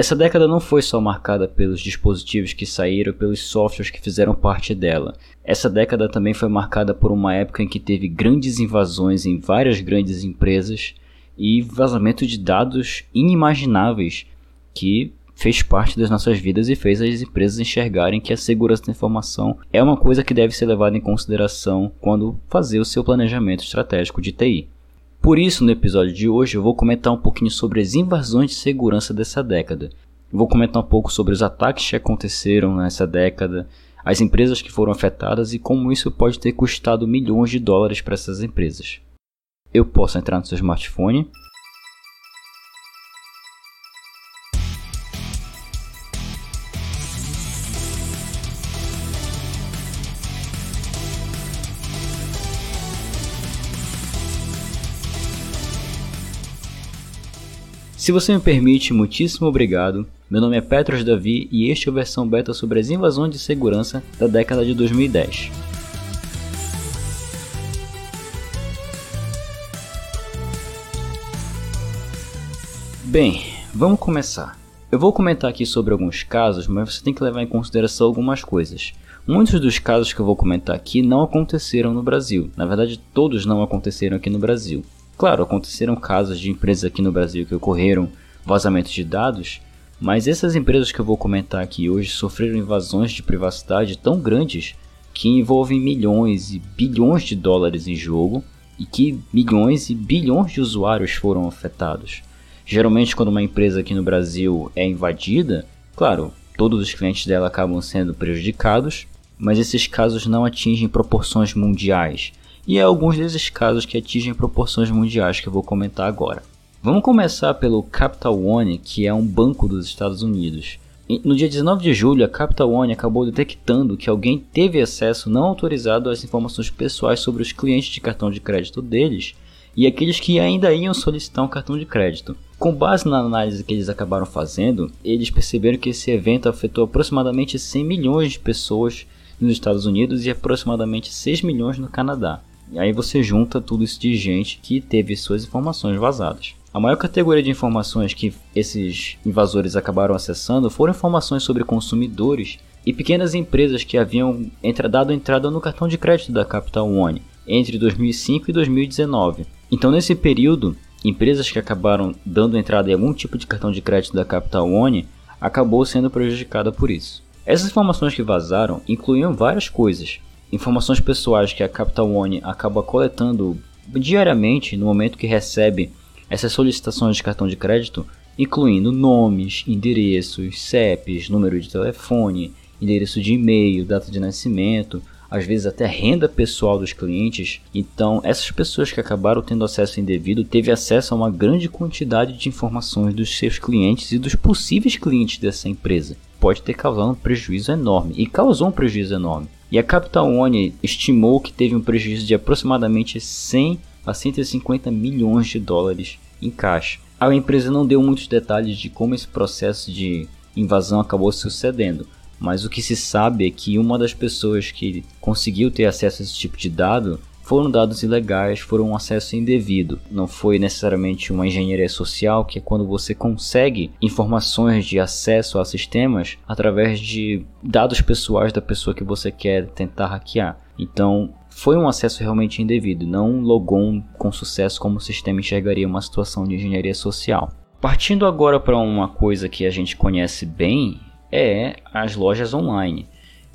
Essa década não foi só marcada pelos dispositivos que saíram, pelos softwares que fizeram parte dela. Essa década também foi marcada por uma época em que teve grandes invasões em várias grandes empresas e vazamento de dados inimagináveis que fez parte das nossas vidas e fez as empresas enxergarem que a segurança da informação é uma coisa que deve ser levada em consideração quando fazer o seu planejamento estratégico de TI. Por isso, no episódio de hoje, eu vou comentar um pouquinho sobre as invasões de segurança dessa década. Vou comentar um pouco sobre os ataques que aconteceram nessa década, as empresas que foram afetadas e como isso pode ter custado milhões de dólares para essas empresas. Eu posso entrar no seu smartphone Se você me permite, muitíssimo obrigado. Meu nome é Petros Davi e este é a versão beta sobre as invasões de segurança da década de 2010. Bem, vamos começar. Eu vou comentar aqui sobre alguns casos, mas você tem que levar em consideração algumas coisas. Muitos dos casos que eu vou comentar aqui não aconteceram no Brasil. Na verdade, todos não aconteceram aqui no Brasil. Claro, aconteceram casos de empresas aqui no Brasil que ocorreram vazamentos de dados, mas essas empresas que eu vou comentar aqui hoje sofreram invasões de privacidade tão grandes que envolvem milhões e bilhões de dólares em jogo e que milhões e bilhões de usuários foram afetados. Geralmente, quando uma empresa aqui no Brasil é invadida, claro, todos os clientes dela acabam sendo prejudicados, mas esses casos não atingem proporções mundiais e é alguns desses casos que atingem proporções mundiais que eu vou comentar agora. Vamos começar pelo Capital One, que é um banco dos Estados Unidos. No dia 19 de julho, a Capital One acabou detectando que alguém teve acesso não autorizado às informações pessoais sobre os clientes de cartão de crédito deles e aqueles que ainda iam solicitar um cartão de crédito. Com base na análise que eles acabaram fazendo, eles perceberam que esse evento afetou aproximadamente 100 milhões de pessoas nos Estados Unidos e aproximadamente 6 milhões no Canadá. E aí você junta tudo isso de gente que teve suas informações vazadas. A maior categoria de informações que esses invasores acabaram acessando foram informações sobre consumidores e pequenas empresas que haviam dado entrada no cartão de crédito da Capital One entre 2005 e 2019. Então, nesse período, empresas que acabaram dando entrada em algum tipo de cartão de crédito da Capital One acabou sendo prejudicada por isso. Essas informações que vazaram incluíam várias coisas, informações pessoais que a Capital One acaba coletando diariamente no momento que recebe essas solicitações de cartão de crédito, incluindo nomes, endereços, CEPs, número de telefone, endereço de e-mail, data de nascimento, às vezes até renda pessoal dos clientes. Então, essas pessoas que acabaram tendo acesso indevido teve acesso a uma grande quantidade de informações dos seus clientes e dos possíveis clientes dessa empresa. Pode ter causado um prejuízo enorme e causou um prejuízo enorme. E a Capital One estimou que teve um prejuízo de aproximadamente 100 a 150 milhões de dólares em caixa. A empresa não deu muitos detalhes de como esse processo de invasão acabou sucedendo, mas o que se sabe é que uma das pessoas que conseguiu ter acesso a esse tipo de dado foram dados ilegais, foram um acesso indevido. Não foi necessariamente uma engenharia social, que é quando você consegue informações de acesso a sistemas através de dados pessoais da pessoa que você quer tentar hackear. Então, foi um acesso realmente indevido, não logon com sucesso como o sistema enxergaria uma situação de engenharia social. Partindo agora para uma coisa que a gente conhece bem, é as lojas online.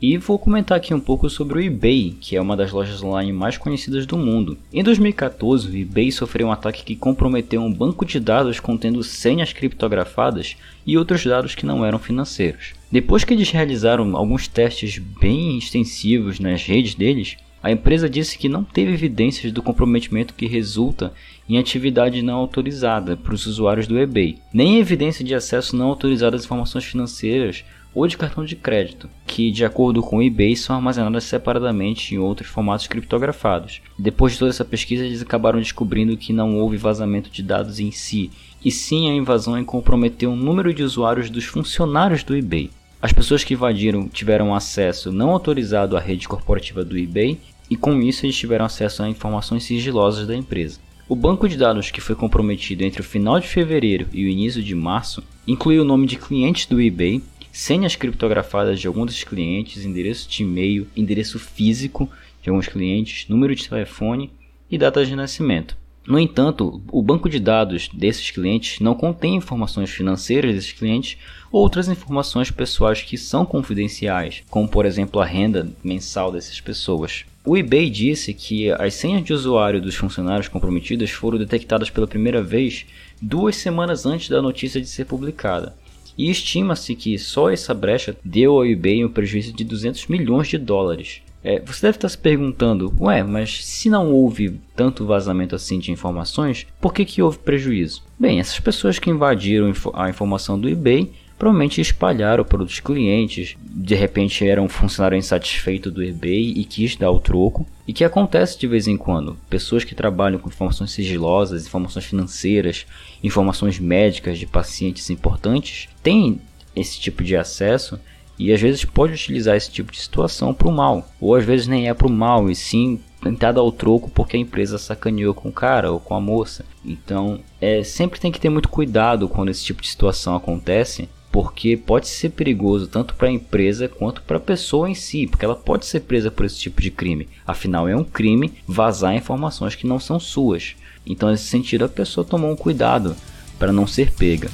E vou comentar aqui um pouco sobre o eBay, que é uma das lojas online mais conhecidas do mundo. Em 2014, o eBay sofreu um ataque que comprometeu um banco de dados contendo senhas criptografadas e outros dados que não eram financeiros. Depois que eles realizaram alguns testes bem extensivos nas redes deles, a empresa disse que não teve evidências do comprometimento que resulta em atividade não autorizada para os usuários do eBay, nem evidência de acesso não autorizado às informações financeiras ou de cartão de crédito, que de acordo com o eBay são armazenadas separadamente em outros formatos criptografados. Depois de toda essa pesquisa, eles acabaram descobrindo que não houve vazamento de dados em si, e sim a invasão em comprometer o número de usuários dos funcionários do eBay. As pessoas que invadiram tiveram acesso não autorizado à rede corporativa do eBay e com isso eles tiveram acesso a informações sigilosas da empresa. O banco de dados que foi comprometido entre o final de fevereiro e o início de março incluía o nome de clientes do eBay, senhas criptografadas de alguns dos clientes, endereço de e-mail, endereço físico de alguns clientes, número de telefone e data de nascimento. No entanto, o banco de dados desses clientes não contém informações financeiras desses clientes ou outras informações pessoais que são confidenciais, como por exemplo a renda mensal dessas pessoas. O eBay disse que as senhas de usuário dos funcionários comprometidos foram detectadas pela primeira vez duas semanas antes da notícia de ser publicada. E estima-se que só essa brecha deu ao eBay um prejuízo de 200 milhões de dólares. É, você deve estar se perguntando, ué, mas se não houve tanto vazamento assim de informações, por que, que houve prejuízo? Bem, essas pessoas que invadiram a informação do eBay provavelmente espalharam para outros clientes, de repente era um funcionário insatisfeito do eBay e quis dar o troco, e que acontece de vez em quando. Pessoas que trabalham com informações sigilosas, informações financeiras, informações médicas de pacientes importantes, têm esse tipo de acesso e às vezes pode utilizar esse tipo de situação para o mal, ou às vezes nem é para o mal, e sim tentar dar o troco porque a empresa sacaneou com o cara ou com a moça. Então, é, sempre tem que ter muito cuidado quando esse tipo de situação acontece, porque pode ser perigoso tanto para a empresa quanto para a pessoa em si, porque ela pode ser presa por esse tipo de crime. Afinal, é um crime vazar informações que não são suas. Então, nesse sentido, a pessoa tomou um cuidado para não ser pega.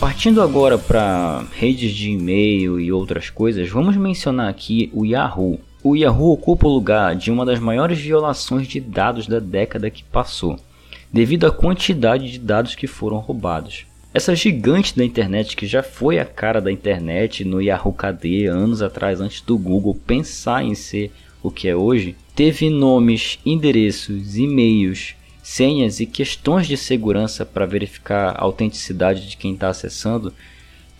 Partindo agora para redes de e-mail e outras coisas, vamos mencionar aqui o Yahoo. O Yahoo ocupa o lugar de uma das maiores violações de dados da década que passou, devido à quantidade de dados que foram roubados. Essa gigante da internet que já foi a cara da internet no Yahoo KD anos atrás, antes do Google pensar em ser o que é hoje, teve nomes, endereços, e-mails, senhas e questões de segurança para verificar a autenticidade de quem está acessando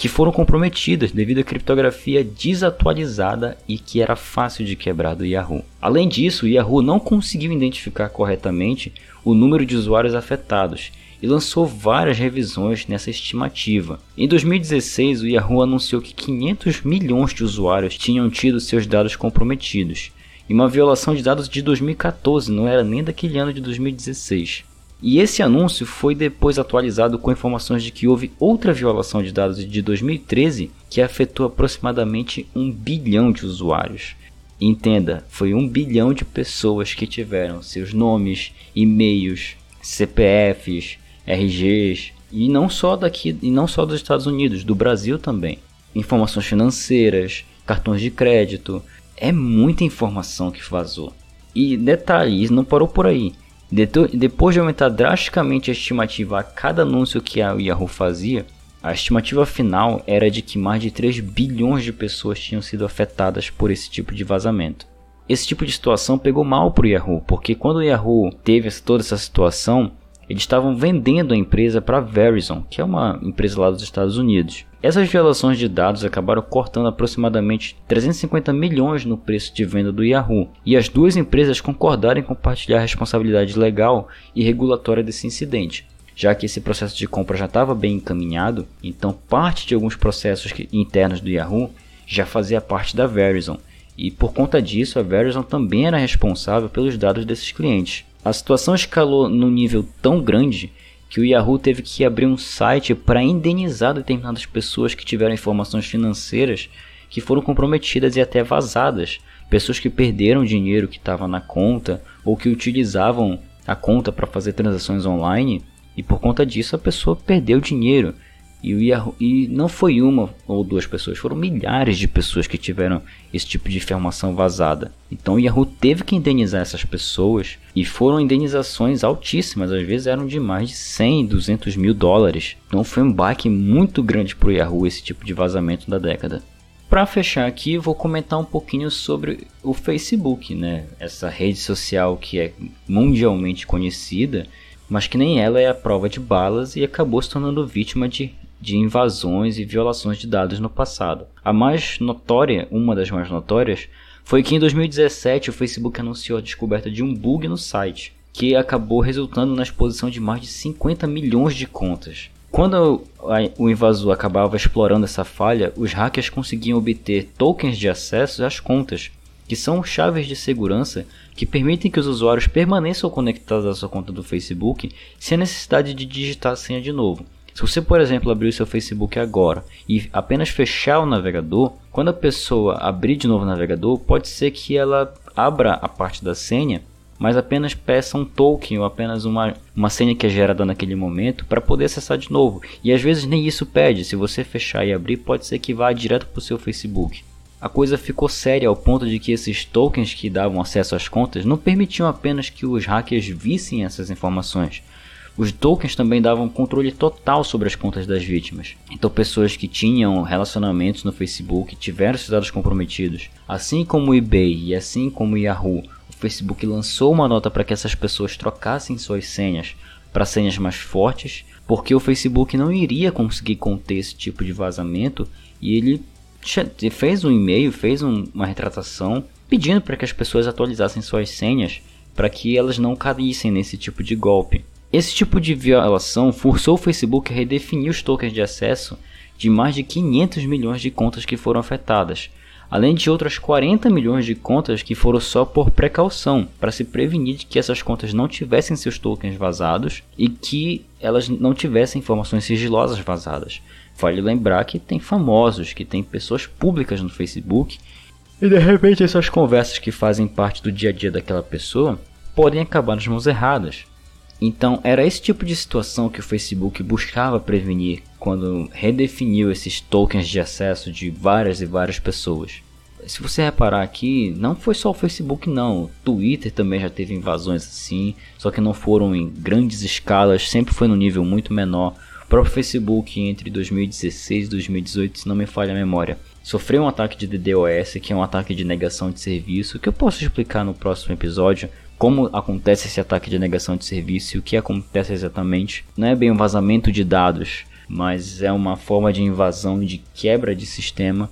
que foram comprometidas devido à criptografia desatualizada e que era fácil de quebrar do Yahoo. Além disso, o Yahoo não conseguiu identificar corretamente o número de usuários afetados e lançou várias revisões nessa estimativa. Em 2016, o Yahoo anunciou que 500 milhões de usuários tinham tido seus dados comprometidos, e uma violação de dados de 2014, não era nem daquele ano de 2016. E esse anúncio foi depois atualizado com informações de que houve outra violação de dados de 2013 que afetou aproximadamente um bilhão de usuários. Entenda, foi um bilhão de pessoas que tiveram seus nomes, e-mails, CPFs, RGs e não só daqui e não só dos Estados Unidos, do Brasil também. Informações financeiras, cartões de crédito, é muita informação que vazou. E detalhe, não parou por aí. Depois de aumentar drasticamente a estimativa a cada anúncio que a Yahoo fazia, a estimativa final era de que mais de 3 bilhões de pessoas tinham sido afetadas por esse tipo de vazamento. Esse tipo de situação pegou mal para o Yahoo, porque quando o Yahoo teve toda essa situação, eles estavam vendendo a empresa para a Verizon, que é uma empresa lá dos Estados Unidos. Essas violações de dados acabaram cortando aproximadamente 350 milhões no preço de venda do Yahoo, e as duas empresas concordaram em compartilhar a responsabilidade legal e regulatória desse incidente. Já que esse processo de compra já estava bem encaminhado, então parte de alguns processos internos do Yahoo já fazia parte da Verizon, e por conta disso a Verizon também era responsável pelos dados desses clientes. A situação escalou num nível tão grande que o Yahoo teve que abrir um site para indenizar determinadas pessoas que tiveram informações financeiras que foram comprometidas e até vazadas. Pessoas que perderam dinheiro que estava na conta ou que utilizavam a conta para fazer transações online e por conta disso a pessoa perdeu dinheiro. E, Yahoo, e não foi uma ou duas pessoas, foram milhares de pessoas que tiveram esse tipo de informação vazada. Então o Yahoo teve que indenizar essas pessoas e foram indenizações altíssimas, às vezes eram de mais de 100, 200 mil dólares. Então foi um baque muito grande para o Yahoo esse tipo de vazamento da década. Para fechar aqui, vou comentar um pouquinho sobre o Facebook, né? Essa rede social que é mundialmente conhecida, mas que nem ela é a prova de balas e acabou se tornando vítima de de invasões e violações de dados no passado. A mais notória, uma das mais notórias, foi que em 2017 o Facebook anunciou a descoberta de um bug no site, que acabou resultando na exposição de mais de 50 milhões de contas. Quando o invasor acabava explorando essa falha, os hackers conseguiam obter tokens de acesso às contas que são chaves de segurança que permitem que os usuários permaneçam conectados à sua conta do Facebook sem a necessidade de digitar a senha de novo. Se você, por exemplo, abrir o seu Facebook agora e apenas fechar o navegador, quando a pessoa abrir de novo o navegador, pode ser que ela abra a parte da senha, mas apenas peça um token ou apenas uma, uma senha que é gerada naquele momento para poder acessar de novo. E às vezes nem isso pede, se você fechar e abrir, pode ser que vá direto para o seu Facebook a coisa ficou séria ao ponto de que esses tokens que davam acesso às contas não permitiam apenas que os hackers vissem essas informações. Os tokens também davam controle total sobre as contas das vítimas. Então, pessoas que tinham relacionamentos no Facebook tiveram seus dados comprometidos. Assim como o eBay e assim como o Yahoo, o Facebook lançou uma nota para que essas pessoas trocassem suas senhas para senhas mais fortes, porque o Facebook não iria conseguir conter esse tipo de vazamento e ele fez um e-mail, fez um, uma retratação pedindo para que as pessoas atualizassem suas senhas para que elas não caíssem nesse tipo de golpe. Esse tipo de violação forçou o Facebook a redefinir os tokens de acesso de mais de 500 milhões de contas que foram afetadas, além de outras 40 milhões de contas que foram só por precaução, para se prevenir de que essas contas não tivessem seus tokens vazados e que elas não tivessem informações sigilosas vazadas. Vale lembrar que tem famosos, que tem pessoas públicas no Facebook, e de repente essas conversas que fazem parte do dia a dia daquela pessoa podem acabar nas mãos erradas. Então era esse tipo de situação que o Facebook buscava prevenir quando redefiniu esses tokens de acesso de várias e várias pessoas. Se você reparar aqui, não foi só o Facebook não, o Twitter também já teve invasões assim, só que não foram em grandes escalas, sempre foi no nível muito menor próprio Facebook entre 2016 e 2018, se não me falha a memória, sofreu um ataque de DDoS, que é um ataque de negação de serviço, que eu posso explicar no próximo episódio, como acontece esse ataque de negação de serviço e o que acontece exatamente. Não é bem um vazamento de dados, mas é uma forma de invasão de quebra de sistema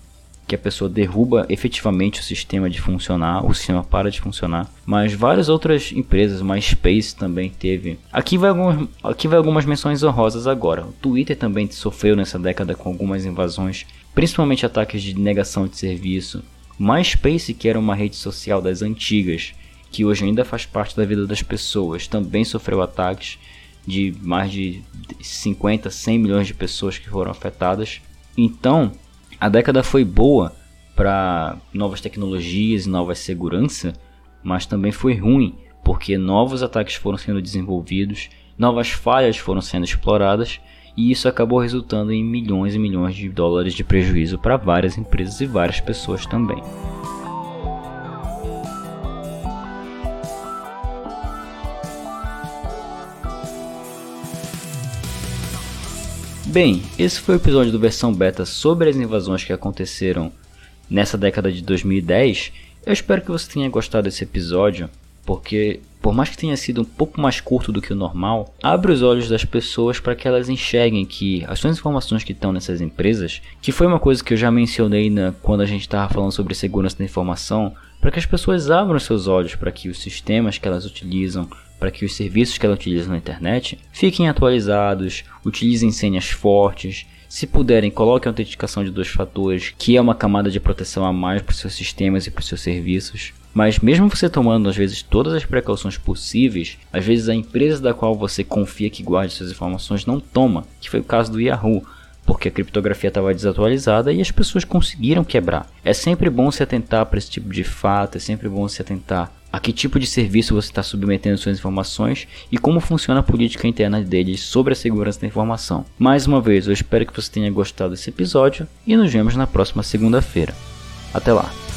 que a pessoa derruba efetivamente o sistema de funcionar, o sistema para de funcionar. Mas várias outras empresas, MySpace também teve. Aqui vai, algumas, aqui vai algumas menções honrosas agora. O Twitter também sofreu nessa década com algumas invasões, principalmente ataques de negação de serviço. MySpace, que era uma rede social das antigas, que hoje ainda faz parte da vida das pessoas, também sofreu ataques de mais de 50, 100 milhões de pessoas que foram afetadas. Então, a década foi boa para novas tecnologias e novas segurança, mas também foi ruim porque novos ataques foram sendo desenvolvidos, novas falhas foram sendo exploradas e isso acabou resultando em milhões e milhões de dólares de prejuízo para várias empresas e várias pessoas também. Bem, esse foi o episódio do versão beta sobre as invasões que aconteceram nessa década de 2010. Eu espero que você tenha gostado desse episódio, porque por mais que tenha sido um pouco mais curto do que o normal, abre os olhos das pessoas para que elas enxerguem que as suas informações que estão nessas empresas, que foi uma coisa que eu já mencionei na, quando a gente estava falando sobre segurança da informação, para que as pessoas abram seus olhos para que os sistemas que elas utilizam, para que os serviços que ela utiliza na internet fiquem atualizados, utilizem senhas fortes. Se puderem, coloquem a autenticação de dois fatores, que é uma camada de proteção a mais para os seus sistemas e para os seus serviços. Mas mesmo você tomando às vezes todas as precauções possíveis, às vezes a empresa da qual você confia que guarde suas informações não toma, que foi o caso do Yahoo, porque a criptografia estava desatualizada e as pessoas conseguiram quebrar. É sempre bom se atentar para esse tipo de fato, é sempre bom se atentar a que tipo de serviço você está submetendo suas informações e como funciona a política interna deles sobre a segurança da informação. Mais uma vez, eu espero que você tenha gostado desse episódio e nos vemos na próxima segunda-feira. Até lá!